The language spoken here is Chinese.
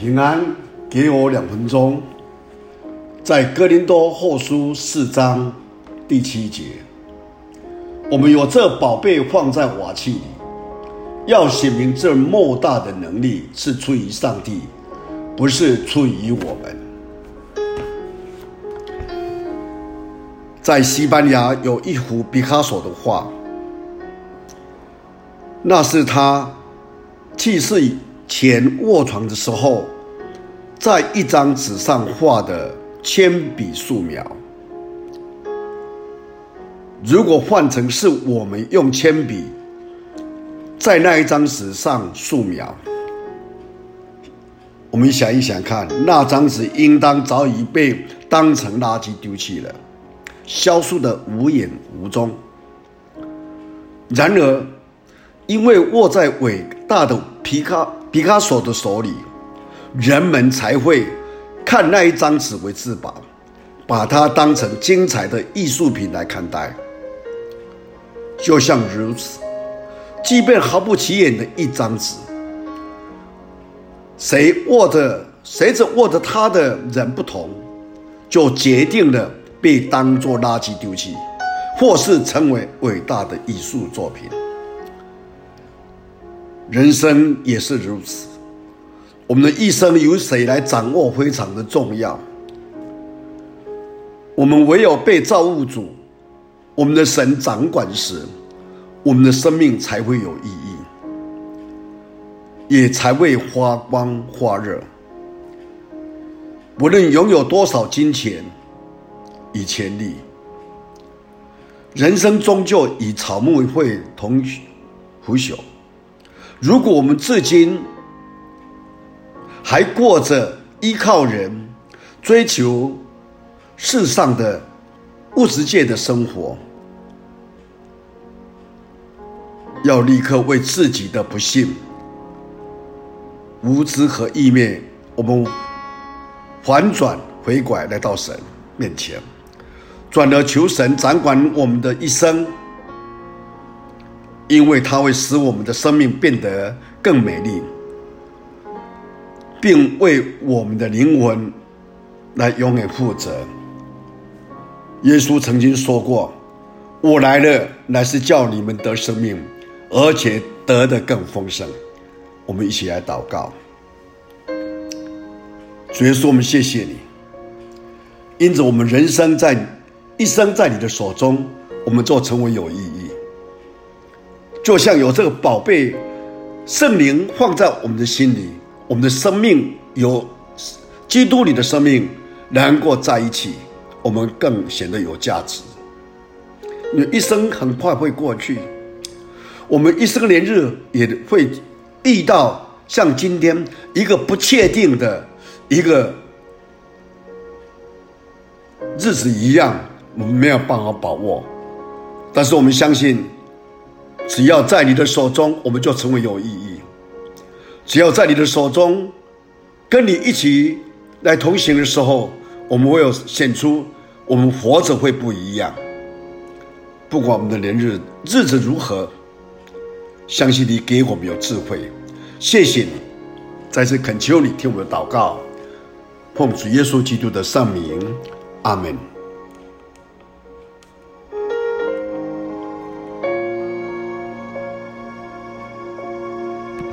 平安，给我两分钟。在哥林多后书四章第七节，我们有这宝贝放在瓦器里，要显明这莫大的能力是出于上帝，不是出于我们。在西班牙有一幅毕卡索的画，那是他去世前卧床的时候，在一张纸上画的铅笔素描。如果换成是我们用铅笔在那一张纸上素描，我们想一想看，那张纸应当早已被当成垃圾丢弃了，消失的无影无踪。然而，因为握在伟大的皮卡。皮卡索的手里，人们才会看那一张纸为至宝，把它当成精彩的艺术品来看待。就像如此，即便毫不起眼的一张纸，谁握着谁着握着它的人不同，就决定了被当作垃圾丢弃，或是成为伟大的艺术作品。人生也是如此，我们的一生由谁来掌握非常的重要。我们唯有被造物主、我们的神掌管时，我们的生命才会有意义，也才会发光发热。无论拥有多少金钱与权力，人生终究以草木会同腐朽。如果我们至今还过着依靠人、追求世上的物质界的生活，要立刻为自己的不幸、无知和意念，我们反转回拐来到神面前，转而求神掌管我们的一生。因为它会使我们的生命变得更美丽，并为我们的灵魂来永远负责。耶稣曾经说过：“我来了，乃是叫你们得生命，而且得的更丰盛。”我们一起来祷告。主耶稣，我们谢谢你，因此我们人生在一生在你的手中，我们就成为有意义。就像有这个宝贝圣灵放在我们的心里，我们的生命有基督里的生命能够在一起，我们更显得有价值。你一生很快会过去，我们一生年日也会遇到像今天一个不确定的一个日子一样，我们没有办法把握，但是我们相信。只要在你的手中，我们就成为有意义。只要在你的手中，跟你一起来同行的时候，我们会有显出我们活着会不一样。不管我们的年日日子如何，相信你给我们有智慧。谢谢你，再次恳求你听我的祷告，奉主耶稣基督的圣名，阿门。